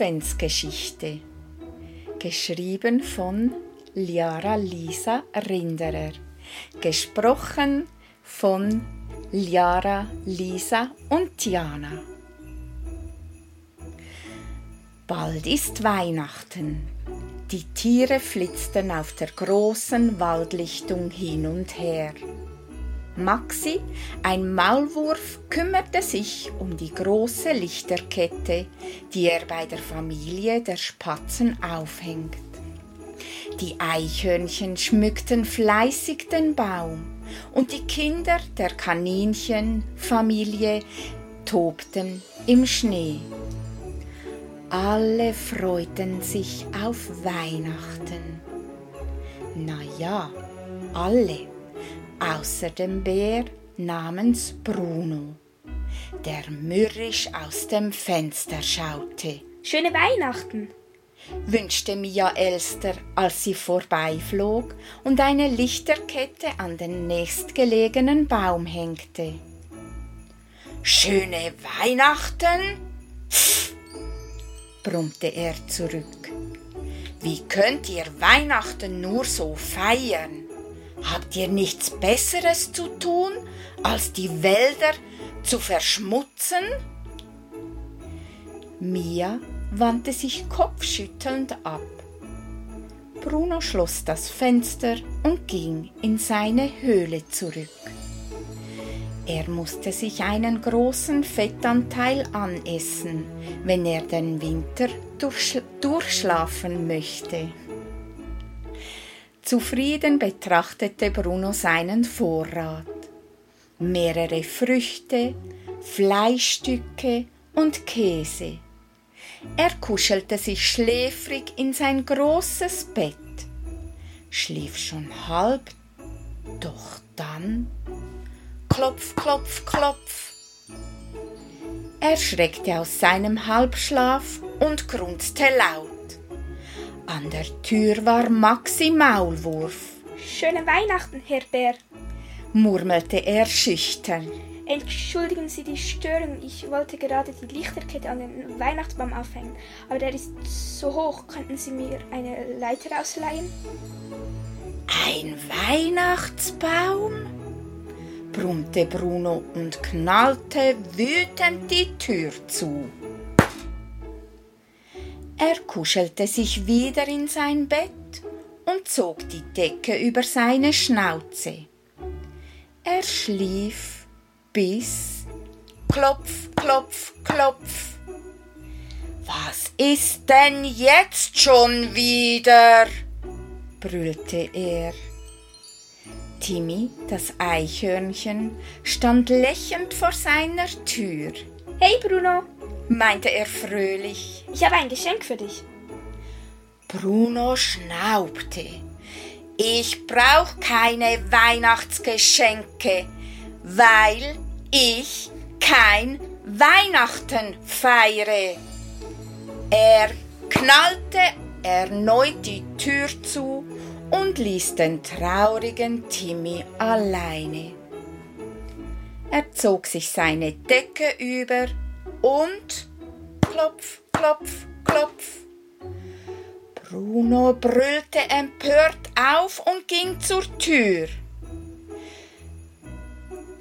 Adventsgeschichte. Geschrieben von Liara Lisa Rinderer. Gesprochen von Liara, Lisa und Tiana. Bald ist Weihnachten. Die Tiere flitzten auf der großen Waldlichtung hin und her. Maxi, ein Maulwurf, kümmerte sich um die große Lichterkette, die er bei der Familie der Spatzen aufhängt. Die Eichhörnchen schmückten fleißig den Baum und die Kinder der Kaninchenfamilie tobten im Schnee. Alle freuten sich auf Weihnachten. Na ja, alle außer dem Bär namens Bruno, der mürrisch aus dem Fenster schaute. Schöne Weihnachten! wünschte Mia Elster, als sie vorbeiflog und eine Lichterkette an den nächstgelegenen Baum hängte. Schöne Weihnachten? Pff, brummte er zurück. Wie könnt ihr Weihnachten nur so feiern? Habt ihr nichts Besseres zu tun, als die Wälder zu verschmutzen? Mia wandte sich kopfschüttelnd ab. Bruno schloss das Fenster und ging in seine Höhle zurück. Er musste sich einen großen Fettanteil anessen, wenn er den Winter durchschlafen möchte. Zufrieden betrachtete Bruno seinen Vorrat. Mehrere Früchte, Fleischstücke und Käse. Er kuschelte sich schläfrig in sein großes Bett, schlief schon halb, doch dann Klopf, klopf, klopf. Er schreckte aus seinem Halbschlaf und grunzte laut. An der Tür war Maxi Maulwurf. Schöne Weihnachten, Herr Bär, murmelte er schüchtern. Entschuldigen Sie die Störung, ich wollte gerade die Lichterkette an den Weihnachtsbaum aufhängen, aber der ist so hoch. Könnten Sie mir eine Leiter ausleihen? Ein Weihnachtsbaum? brummte Bruno und knallte wütend die Tür zu. Er kuschelte sich wieder in sein Bett und zog die Decke über seine Schnauze. Er schlief bis Klopf, Klopf, Klopf. Was ist denn jetzt schon wieder? brüllte er. Timmy, das Eichhörnchen, stand lächelnd vor seiner Tür. Hey Bruno, meinte er fröhlich. Ich habe ein Geschenk für dich. Bruno schnaubte. Ich brauch keine Weihnachtsgeschenke, weil ich kein Weihnachten feiere. Er knallte erneut die Tür zu und ließ den traurigen Timmy alleine. Er zog sich seine Decke über und klopf, klopf, klopf. Bruno brüllte empört auf und ging zur Tür.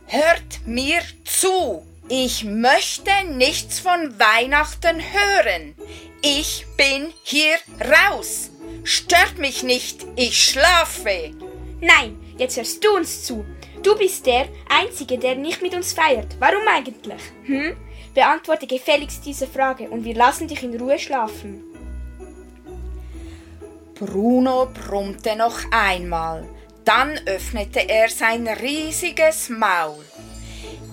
Hört mir zu, ich möchte nichts von Weihnachten hören. Ich bin hier raus. Stört mich nicht, ich schlafe. Nein, jetzt hörst du uns zu. Du bist der Einzige, der nicht mit uns feiert. Warum eigentlich? Hm? Beantworte gefälligst diese Frage und wir lassen dich in Ruhe schlafen. Bruno brummte noch einmal, dann öffnete er sein riesiges Maul.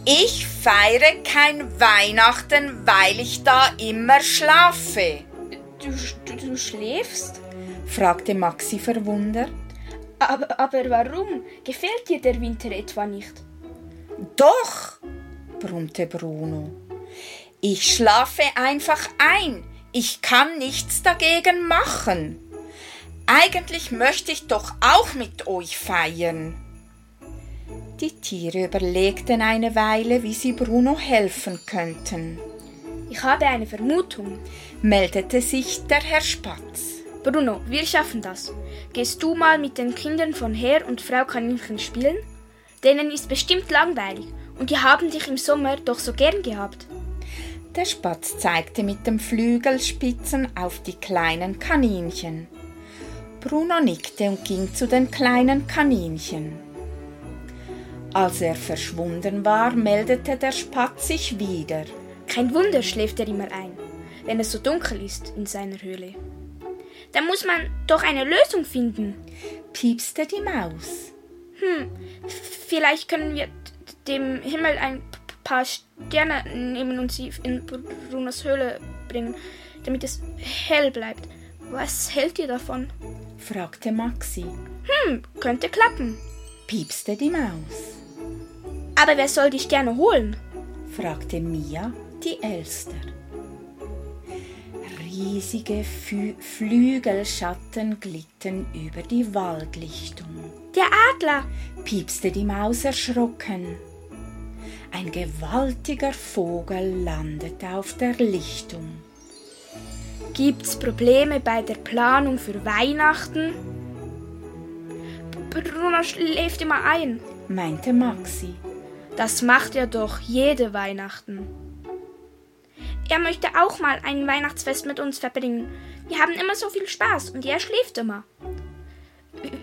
Ich feiere kein Weihnachten, weil ich da immer schlafe. Du, du, du schläfst? fragte Maxi verwundert. Aber, aber warum? Gefällt dir der Winter etwa nicht? Doch, brummte Bruno. Ich schlafe einfach ein. Ich kann nichts dagegen machen. Eigentlich möchte ich doch auch mit euch feiern. Die Tiere überlegten eine Weile, wie sie Bruno helfen könnten. Ich habe eine Vermutung, meldete sich der Herr Spatz. Bruno, wir schaffen das. Gehst du mal mit den Kindern von Herr und Frau Kaninchen spielen? Denen ist bestimmt langweilig und die haben dich im Sommer doch so gern gehabt. Der Spatz zeigte mit dem Flügelspitzen auf die kleinen Kaninchen. Bruno nickte und ging zu den kleinen Kaninchen. Als er verschwunden war, meldete der Spatz sich wieder. Kein Wunder schläft er immer ein, wenn es so dunkel ist in seiner Höhle. Da muss man doch eine Lösung finden, piepste die Maus. Hm, vielleicht können wir dem Himmel ein paar Sterne nehmen und sie in Brunos Höhle bringen, damit es hell bleibt. Was hält ihr davon? fragte Maxi. Hm, könnte klappen, piepste die Maus. Aber wer soll die Sterne holen? fragte Mia, die Elster. Riesige Fü Flügelschatten glitten über die Waldlichtung. Der Adler! piepste die Maus erschrocken. Ein gewaltiger Vogel landete auf der Lichtung. Gibt's Probleme bei der Planung für Weihnachten? Bruno schläft immer ein, meinte Maxi. Das macht er doch jede Weihnachten. Er möchte auch mal ein Weihnachtsfest mit uns verbringen. Wir haben immer so viel Spaß und er schläft immer.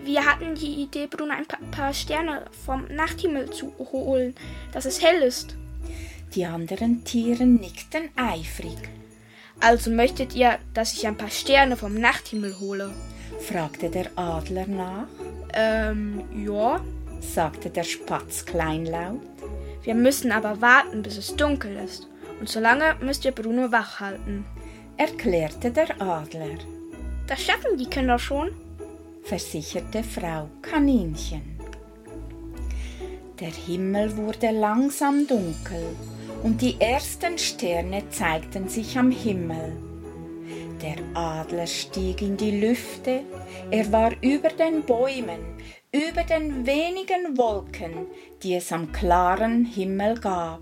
Wir hatten die Idee, Bruno ein paar Sterne vom Nachthimmel zu holen, dass es hell ist. Die anderen Tiere nickten eifrig. Also möchtet ihr, dass ich ein paar Sterne vom Nachthimmel hole? fragte der Adler nach. Ähm, ja, sagte der Spatz kleinlaut. Wir müssen aber warten, bis es dunkel ist. Und solange müsst ihr Bruno wach halten, erklärte der Adler. Das schaffen die Kinder schon, versicherte Frau Kaninchen. Der Himmel wurde langsam dunkel und die ersten Sterne zeigten sich am Himmel. Der Adler stieg in die Lüfte, er war über den Bäumen, über den wenigen Wolken, die es am klaren Himmel gab.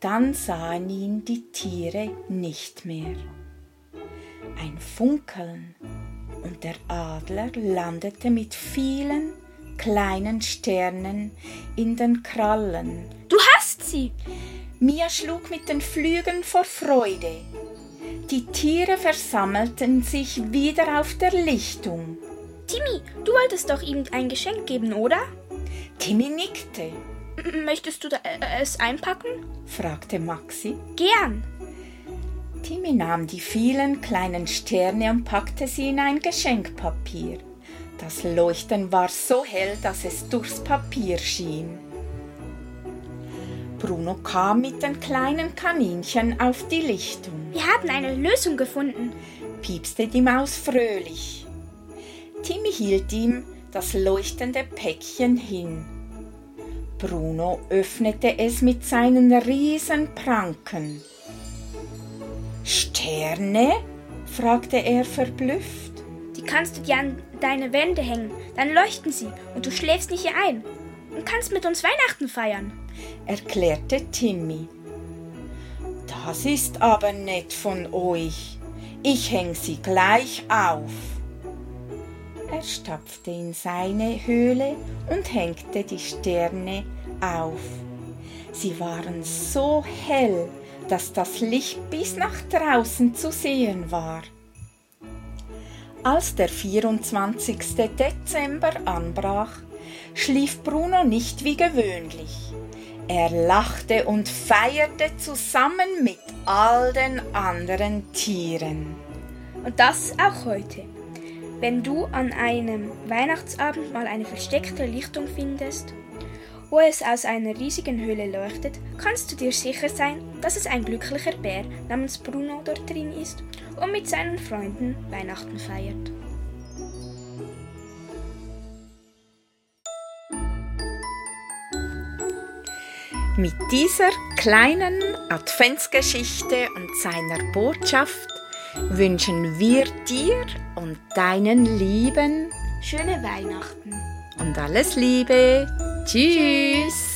Dann sahen ihn die Tiere nicht mehr. Ein Funkeln und der Adler landete mit vielen kleinen Sternen in den Krallen. Du hast sie! Mia schlug mit den Flügeln vor Freude. Die Tiere versammelten sich wieder auf der Lichtung. Timmy, du wolltest doch ihm ein Geschenk geben, oder? Timmy nickte. Möchtest du äh, es einpacken? fragte Maxi. Gern. Timmy nahm die vielen kleinen Sterne und packte sie in ein Geschenkpapier. Das Leuchten war so hell, dass es durchs Papier schien. Bruno kam mit den kleinen Kaninchen auf die Lichtung. Wir haben eine Lösung gefunden, piepste die Maus fröhlich. Timmy hielt ihm das leuchtende Päckchen hin. Bruno öffnete es mit seinen riesen Pranken. Sterne? fragte er verblüfft. Die kannst du dir an deine Wände hängen, dann leuchten sie und du schläfst nicht hier ein und kannst mit uns Weihnachten feiern, erklärte Timmy. Das ist aber nett von euch. Ich häng sie gleich auf. Er stapfte in seine Höhle und hängte die Sterne auf. Sie waren so hell, dass das Licht bis nach draußen zu sehen war. Als der 24. Dezember anbrach, schlief Bruno nicht wie gewöhnlich. Er lachte und feierte zusammen mit all den anderen Tieren. Und das auch heute. Wenn du an einem Weihnachtsabend mal eine versteckte Lichtung findest, wo es aus einer riesigen Höhle leuchtet, kannst du dir sicher sein, dass es ein glücklicher Bär namens Bruno dort drin ist und mit seinen Freunden Weihnachten feiert. Mit dieser kleinen Adventsgeschichte und seiner Botschaft wünschen wir dir und deinen Lieben schöne Weihnachten und alles Liebe. Cheers.